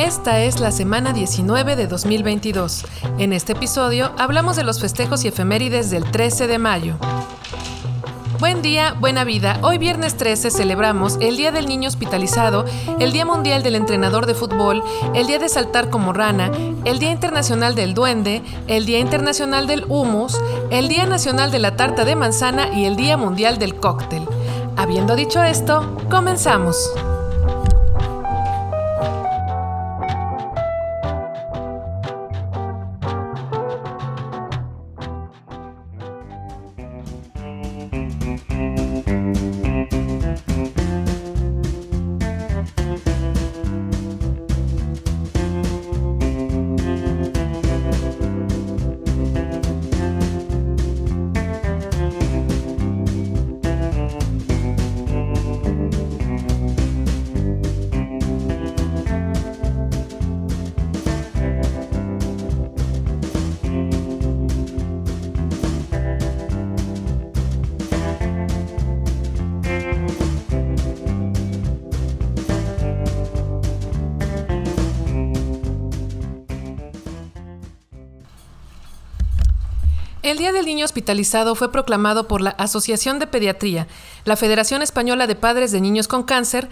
Esta es la semana 19 de 2022. En este episodio hablamos de los festejos y efemérides del 13 de mayo. Buen día, buena vida. Hoy viernes 13 celebramos el Día del Niño Hospitalizado, el Día Mundial del Entrenador de Fútbol, el Día de Saltar como Rana, el Día Internacional del Duende, el Día Internacional del Humus, el Día Nacional de la Tarta de Manzana y el Día Mundial del Cóctel. Habiendo dicho esto, comenzamos. El Día del Niño Hospitalizado fue proclamado por la Asociación de Pediatría, la Federación Española de Padres de Niños con Cáncer,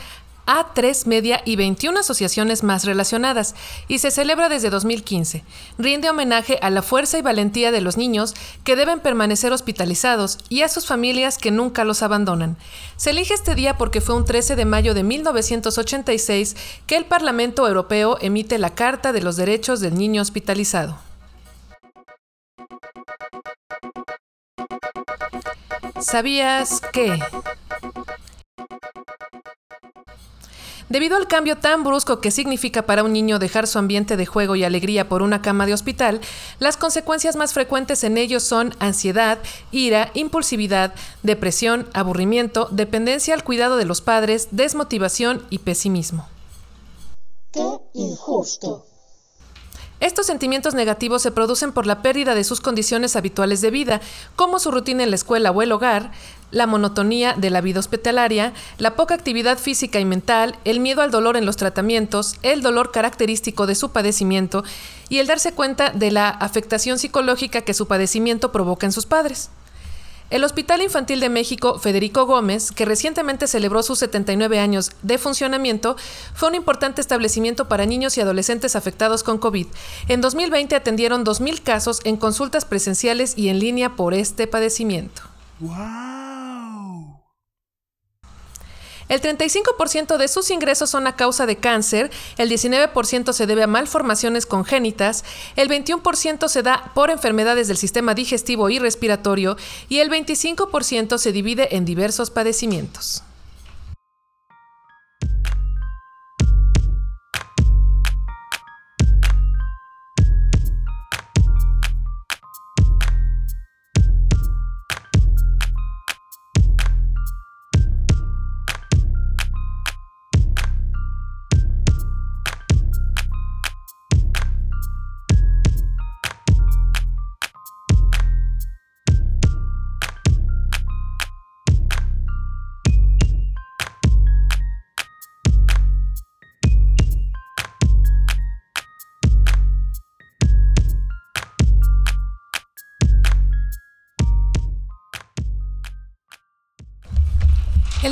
A3 Media y 21 asociaciones más relacionadas, y se celebra desde 2015. Rinde homenaje a la fuerza y valentía de los niños que deben permanecer hospitalizados y a sus familias que nunca los abandonan. Se elige este día porque fue un 13 de mayo de 1986 que el Parlamento Europeo emite la Carta de los Derechos del Niño Hospitalizado. ¿Sabías que? Debido al cambio tan brusco que significa para un niño dejar su ambiente de juego y alegría por una cama de hospital, las consecuencias más frecuentes en ellos son ansiedad, ira, impulsividad, depresión, aburrimiento, dependencia al cuidado de los padres, desmotivación y pesimismo. ¡Qué injusto! Estos sentimientos negativos se producen por la pérdida de sus condiciones habituales de vida, como su rutina en la escuela o el hogar, la monotonía de la vida hospitalaria, la poca actividad física y mental, el miedo al dolor en los tratamientos, el dolor característico de su padecimiento y el darse cuenta de la afectación psicológica que su padecimiento provoca en sus padres. El Hospital Infantil de México Federico Gómez, que recientemente celebró sus 79 años de funcionamiento, fue un importante establecimiento para niños y adolescentes afectados con COVID. En 2020 atendieron 2.000 casos en consultas presenciales y en línea por este padecimiento. El 35% de sus ingresos son a causa de cáncer, el 19% se debe a malformaciones congénitas, el 21% se da por enfermedades del sistema digestivo y respiratorio y el 25% se divide en diversos padecimientos.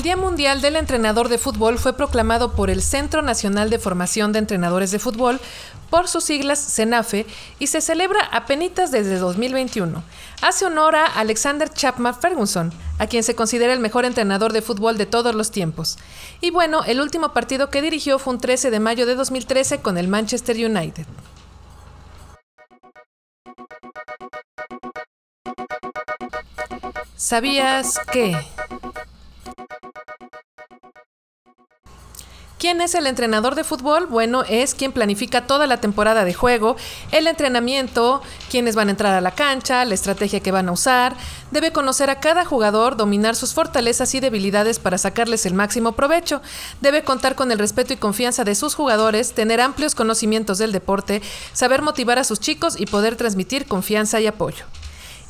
Día Mundial del Entrenador de Fútbol fue proclamado por el Centro Nacional de Formación de Entrenadores de Fútbol, por sus siglas CENAFE, y se celebra apenas desde 2021. Hace honor a Alexander Chapman Ferguson, a quien se considera el mejor entrenador de fútbol de todos los tiempos. Y bueno, el último partido que dirigió fue un 13 de mayo de 2013 con el Manchester United. ¿Sabías que? ¿Quién es el entrenador de fútbol? Bueno, es quien planifica toda la temporada de juego, el entrenamiento, quiénes van a entrar a la cancha, la estrategia que van a usar. Debe conocer a cada jugador, dominar sus fortalezas y debilidades para sacarles el máximo provecho. Debe contar con el respeto y confianza de sus jugadores, tener amplios conocimientos del deporte, saber motivar a sus chicos y poder transmitir confianza y apoyo.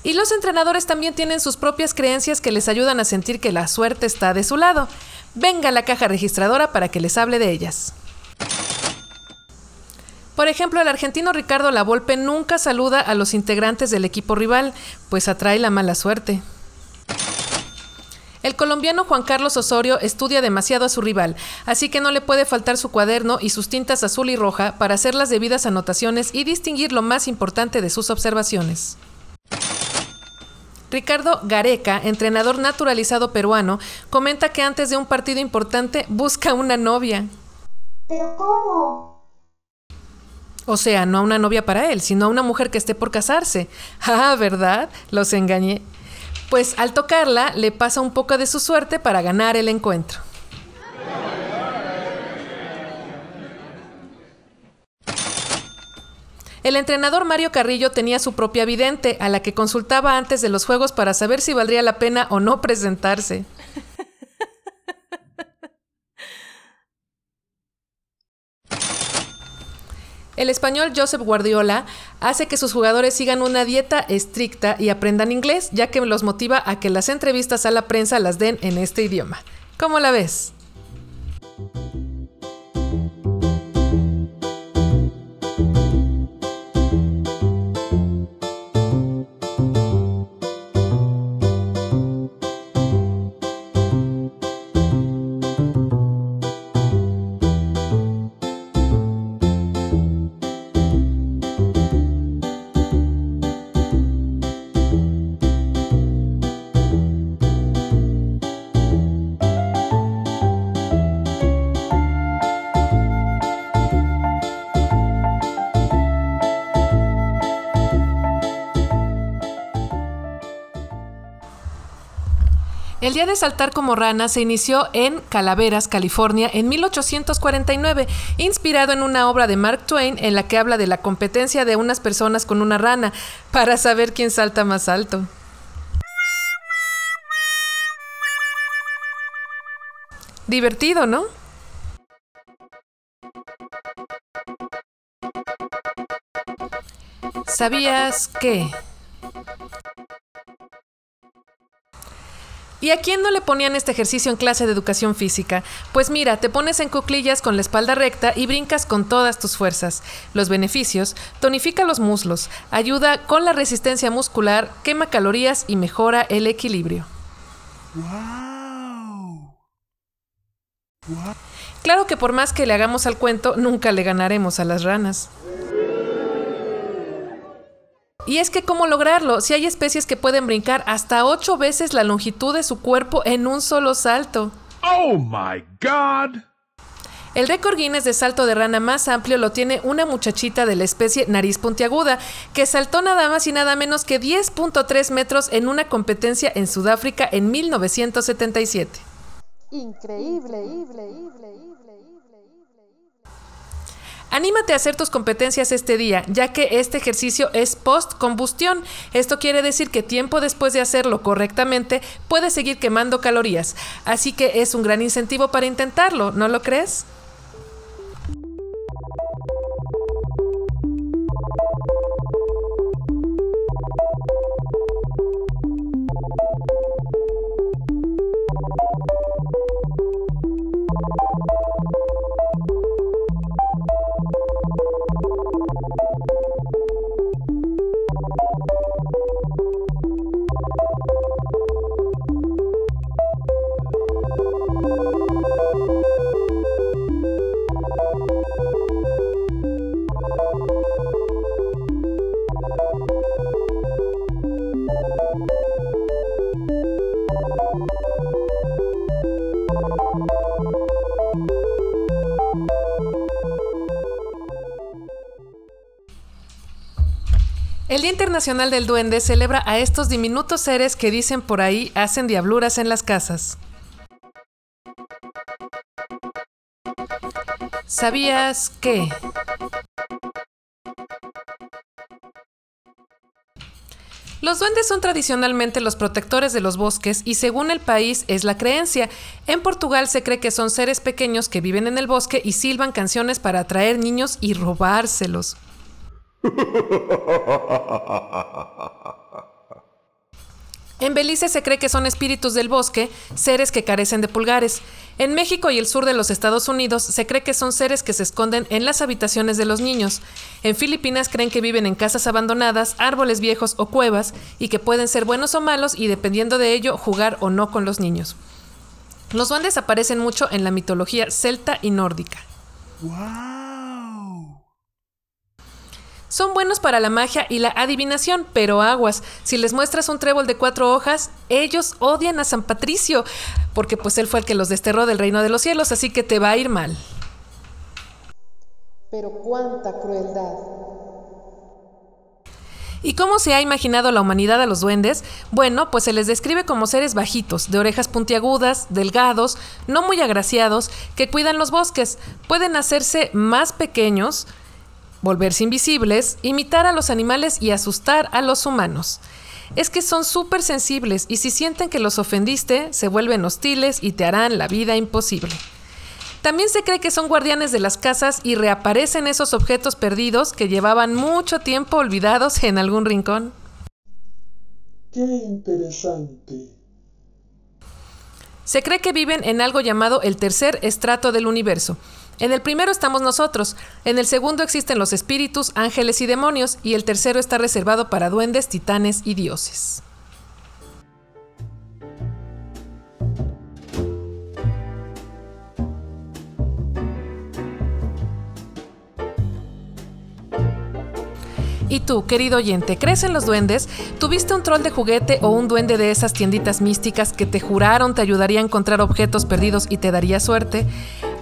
Y los entrenadores también tienen sus propias creencias que les ayudan a sentir que la suerte está de su lado. Venga a la caja registradora para que les hable de ellas. Por ejemplo, el argentino Ricardo Lavolpe nunca saluda a los integrantes del equipo rival, pues atrae la mala suerte. El colombiano Juan Carlos Osorio estudia demasiado a su rival, así que no le puede faltar su cuaderno y sus tintas azul y roja para hacer las debidas anotaciones y distinguir lo más importante de sus observaciones. Ricardo Gareca, entrenador naturalizado peruano, comenta que antes de un partido importante busca una novia. ¿Pero cómo? O sea, no a una novia para él, sino a una mujer que esté por casarse. Ah, ¿verdad? Los engañé. Pues al tocarla, le pasa un poco de su suerte para ganar el encuentro. El entrenador Mario Carrillo tenía su propia vidente, a la que consultaba antes de los juegos para saber si valdría la pena o no presentarse. El español Joseph Guardiola hace que sus jugadores sigan una dieta estricta y aprendan inglés, ya que los motiva a que las entrevistas a la prensa las den en este idioma. ¿Cómo la ves? El Día de Saltar como Rana se inició en Calaveras, California, en 1849, inspirado en una obra de Mark Twain en la que habla de la competencia de unas personas con una rana para saber quién salta más alto. Divertido, ¿no? ¿Sabías que? ¿Y a quién no le ponían este ejercicio en clase de educación física? Pues mira, te pones en cuclillas con la espalda recta y brincas con todas tus fuerzas. Los beneficios, tonifica los muslos, ayuda con la resistencia muscular, quema calorías y mejora el equilibrio. Claro que por más que le hagamos al cuento, nunca le ganaremos a las ranas. Y es que cómo lograrlo, si hay especies que pueden brincar hasta ocho veces la longitud de su cuerpo en un solo salto. Oh my god. El récord Guinness de salto de rana más amplio lo tiene una muchachita de la especie nariz puntiaguda, que saltó nada más y nada menos que 10.3 metros en una competencia en Sudáfrica en 1977. Increíble, increíble, increíble. Anímate a hacer tus competencias este día, ya que este ejercicio es post-combustión. Esto quiere decir que tiempo después de hacerlo correctamente puedes seguir quemando calorías. Así que es un gran incentivo para intentarlo, ¿no lo crees? Internacional del Duende celebra a estos diminutos seres que dicen por ahí hacen diabluras en las casas. ¿Sabías que? Los duendes son tradicionalmente los protectores de los bosques y según el país es la creencia. En Portugal se cree que son seres pequeños que viven en el bosque y silban canciones para atraer niños y robárselos. En Belice se cree que son espíritus del bosque, seres que carecen de pulgares. En México y el sur de los Estados Unidos se cree que son seres que se esconden en las habitaciones de los niños. En Filipinas creen que viven en casas abandonadas, árboles viejos o cuevas y que pueden ser buenos o malos y dependiendo de ello jugar o no con los niños. Los duendes aparecen mucho en la mitología celta y nórdica. Son buenos para la magia y la adivinación, pero aguas, si les muestras un trébol de cuatro hojas, ellos odian a San Patricio, porque pues él fue el que los desterró del reino de los cielos, así que te va a ir mal. Pero cuánta crueldad. ¿Y cómo se ha imaginado la humanidad a los duendes? Bueno, pues se les describe como seres bajitos, de orejas puntiagudas, delgados, no muy agraciados, que cuidan los bosques. Pueden hacerse más pequeños, volverse invisibles, imitar a los animales y asustar a los humanos. Es que son súper sensibles y si sienten que los ofendiste, se vuelven hostiles y te harán la vida imposible. También se cree que son guardianes de las casas y reaparecen esos objetos perdidos que llevaban mucho tiempo olvidados en algún rincón. Qué interesante. Se cree que viven en algo llamado el tercer estrato del universo. En el primero estamos nosotros, en el segundo existen los espíritus, ángeles y demonios, y el tercero está reservado para duendes, titanes y dioses. ¿Y tú, querido oyente, crees en los duendes? ¿Tuviste un troll de juguete o un duende de esas tienditas místicas que te juraron te ayudaría a encontrar objetos perdidos y te daría suerte?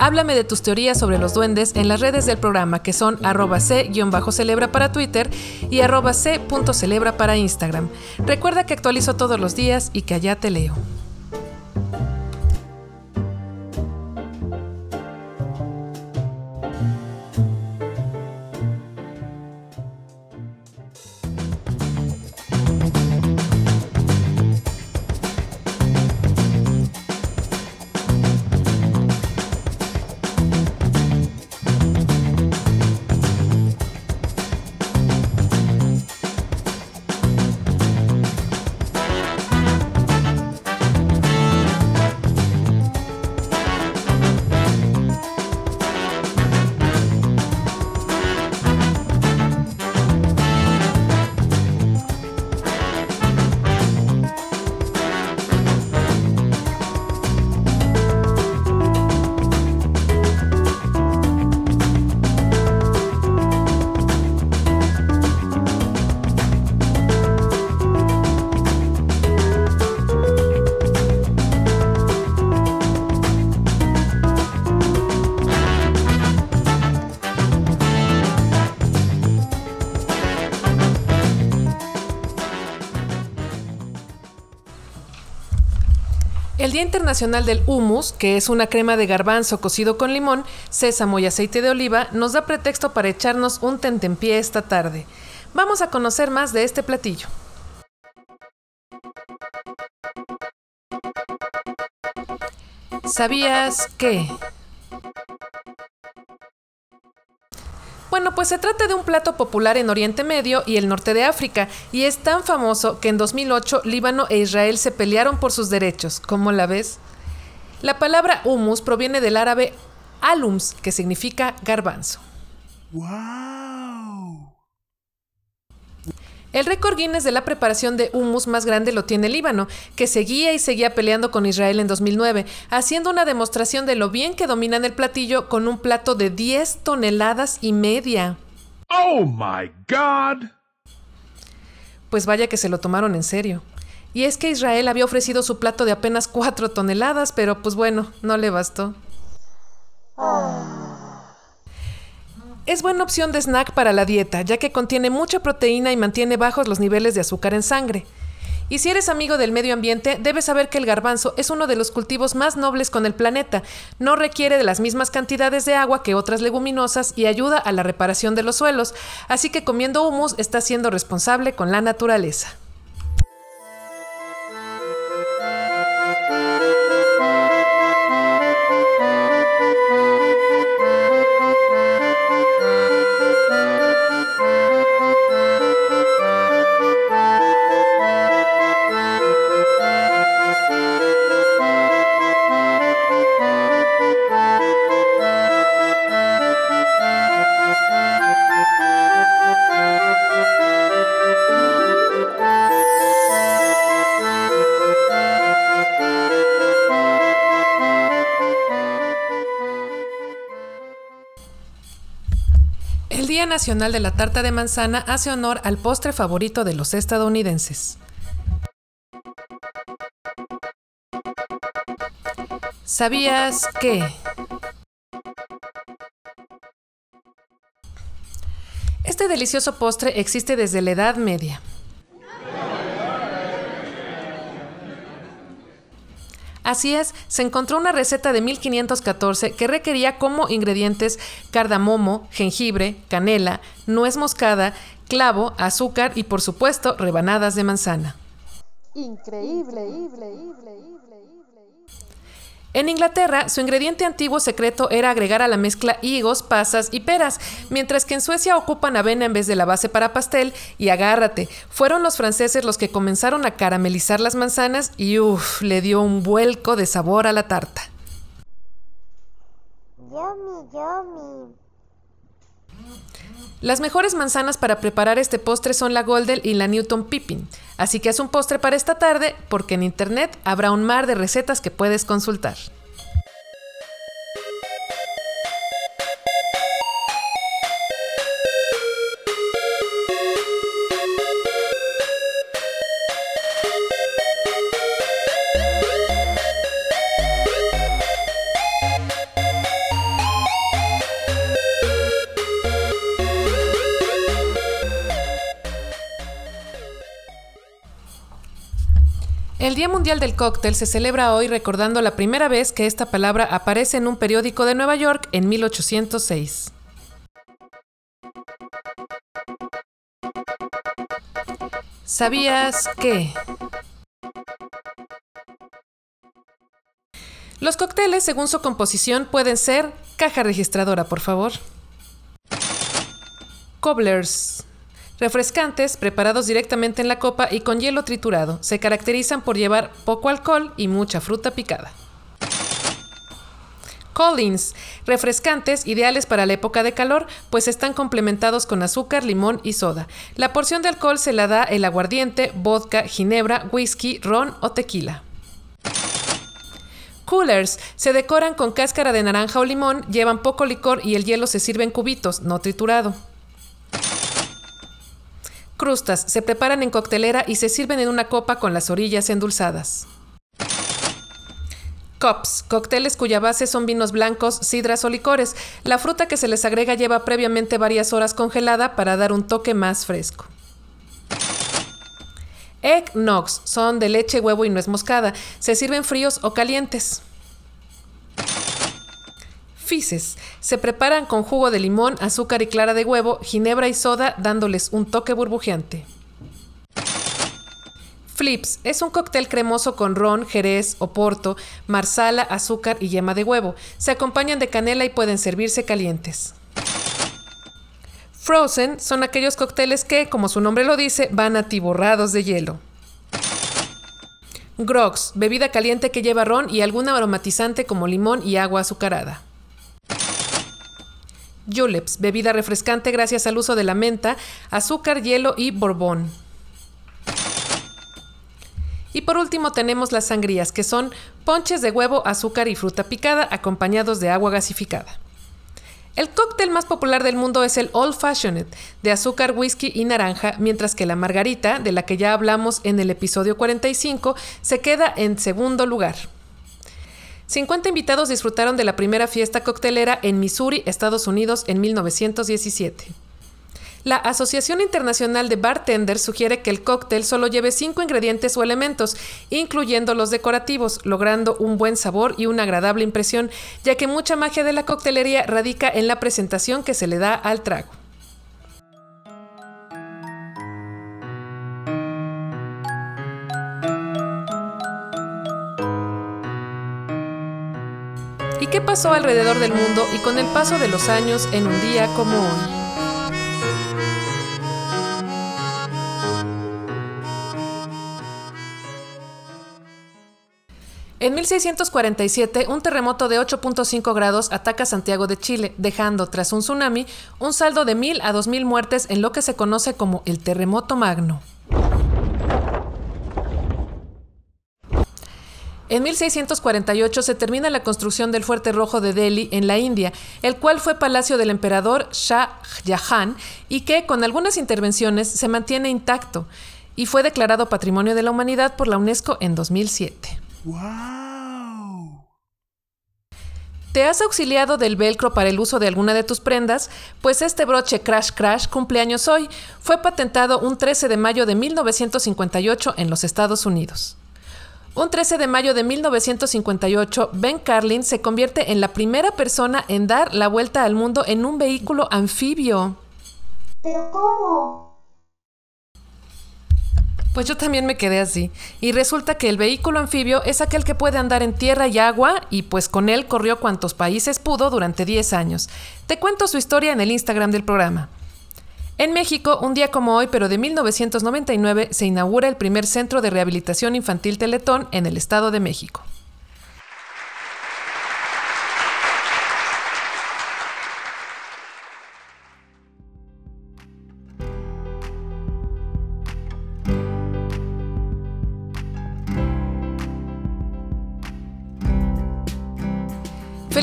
Háblame de tus teorías sobre los duendes en las redes del programa que son arroba c-celebra para Twitter y arroba c.celebra para Instagram. Recuerda que actualizo todos los días y que allá te leo. El Día Internacional del Humus, que es una crema de garbanzo cocido con limón, sésamo y aceite de oliva, nos da pretexto para echarnos un tentempié esta tarde. Vamos a conocer más de este platillo. ¿Sabías que? Pues se trata de un plato popular en Oriente Medio y el norte de África, y es tan famoso que en 2008 Líbano e Israel se pelearon por sus derechos. ¿Cómo la ves? La palabra humus proviene del árabe alums, que significa garbanzo. El récord Guinness de la preparación de hummus más grande lo tiene Líbano, que seguía y seguía peleando con Israel en 2009, haciendo una demostración de lo bien que dominan el platillo con un plato de 10 toneladas y media. Oh my God! Pues vaya que se lo tomaron en serio. Y es que Israel había ofrecido su plato de apenas 4 toneladas, pero pues bueno, no le bastó. Es buena opción de snack para la dieta, ya que contiene mucha proteína y mantiene bajos los niveles de azúcar en sangre. Y si eres amigo del medio ambiente, debes saber que el garbanzo es uno de los cultivos más nobles con el planeta. No requiere de las mismas cantidades de agua que otras leguminosas y ayuda a la reparación de los suelos. Así que comiendo humus está siendo responsable con la naturaleza. Nacional de la Tarta de Manzana hace honor al postre favorito de los estadounidenses. ¿Sabías que? Este delicioso postre existe desde la Edad Media. Así es, se encontró una receta de 1514 que requería como ingredientes cardamomo, jengibre, canela, nuez moscada, clavo, azúcar y por supuesto rebanadas de manzana. Increíble. En Inglaterra, su ingrediente antiguo secreto era agregar a la mezcla higos, pasas y peras, mientras que en Suecia ocupan avena en vez de la base para pastel y agárrate, fueron los franceses los que comenzaron a caramelizar las manzanas y uff, le dio un vuelco de sabor a la tarta. Yummy, yummy. Las mejores manzanas para preparar este postre son la Golden y la Newton Pippin, así que haz un postre para esta tarde porque en internet habrá un mar de recetas que puedes consultar. El Día Mundial del Cóctel se celebra hoy recordando la primera vez que esta palabra aparece en un periódico de Nueva York en 1806. ¿Sabías que? Los cócteles, según su composición, pueden ser caja registradora, por favor. Cobblers. Refrescantes, preparados directamente en la copa y con hielo triturado. Se caracterizan por llevar poco alcohol y mucha fruta picada. Collins, refrescantes ideales para la época de calor, pues están complementados con azúcar, limón y soda. La porción de alcohol se la da el aguardiente, vodka, ginebra, whisky, ron o tequila. Coolers se decoran con cáscara de naranja o limón, llevan poco licor y el hielo se sirve en cubitos, no triturado. Crustas se preparan en coctelera y se sirven en una copa con las orillas endulzadas. Cups, cócteles cuya base son vinos blancos, sidras o licores. La fruta que se les agrega lleva previamente varias horas congelada para dar un toque más fresco. Eggnogs son de leche, huevo y nuez moscada. Se sirven fríos o calientes. Fices se preparan con jugo de limón, azúcar y clara de huevo, ginebra y soda, dándoles un toque burbujeante. Flips es un cóctel cremoso con ron, jerez, oporto, marsala, azúcar y yema de huevo. Se acompañan de canela y pueden servirse calientes. Frozen son aquellos cócteles que, como su nombre lo dice, van atiborrados de hielo. Grogs, bebida caliente que lleva ron y algún aromatizante como limón y agua azucarada. Juleps, bebida refrescante gracias al uso de la menta, azúcar, hielo y borbón. Y por último tenemos las sangrías, que son ponches de huevo, azúcar y fruta picada acompañados de agua gasificada. El cóctel más popular del mundo es el Old Fashioned, de azúcar, whisky y naranja, mientras que la margarita, de la que ya hablamos en el episodio 45, se queda en segundo lugar. 50 invitados disfrutaron de la primera fiesta coctelera en Missouri, Estados Unidos, en 1917. La Asociación Internacional de Bartenders sugiere que el cóctel solo lleve cinco ingredientes o elementos, incluyendo los decorativos, logrando un buen sabor y una agradable impresión, ya que mucha magia de la coctelería radica en la presentación que se le da al trago. Qué pasó alrededor del mundo y con el paso de los años en un día como hoy? En 1647, un terremoto de 8.5 grados ataca Santiago de Chile, dejando, tras un tsunami, un saldo de 1.000 a 2.000 muertes en lo que se conoce como el Terremoto Magno. En 1648 se termina la construcción del Fuerte Rojo de Delhi en la India, el cual fue palacio del emperador Shah Jahan y que, con algunas intervenciones, se mantiene intacto y fue declarado Patrimonio de la Humanidad por la UNESCO en 2007. ¡Wow! ¿Te has auxiliado del velcro para el uso de alguna de tus prendas? Pues este broche Crash Crash cumpleaños hoy. Fue patentado un 13 de mayo de 1958 en los Estados Unidos. Un 13 de mayo de 1958, Ben Carlin se convierte en la primera persona en dar la vuelta al mundo en un vehículo anfibio. ¿Pero cómo? Pues yo también me quedé así. Y resulta que el vehículo anfibio es aquel que puede andar en tierra y agua y pues con él corrió cuantos países pudo durante 10 años. Te cuento su historia en el Instagram del programa. En México, un día como hoy, pero de 1999, se inaugura el primer centro de rehabilitación infantil Teletón en el Estado de México.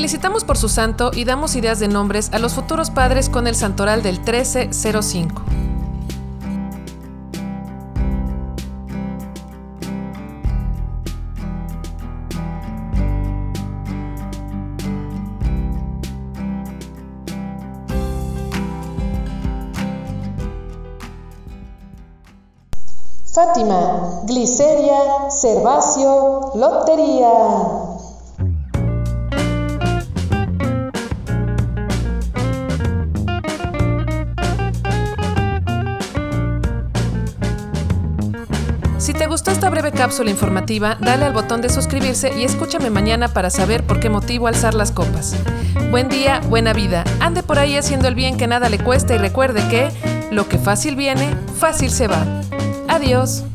Felicitamos por su santo y damos ideas de nombres a los futuros padres con el santoral del 1305. Fátima, Gliceria, Cervacio, Lotería. Gustó esta breve cápsula informativa, dale al botón de suscribirse y escúchame mañana para saber por qué motivo alzar las copas. Buen día, buena vida. Ande por ahí haciendo el bien que nada le cuesta y recuerde que lo que fácil viene, fácil se va. Adiós.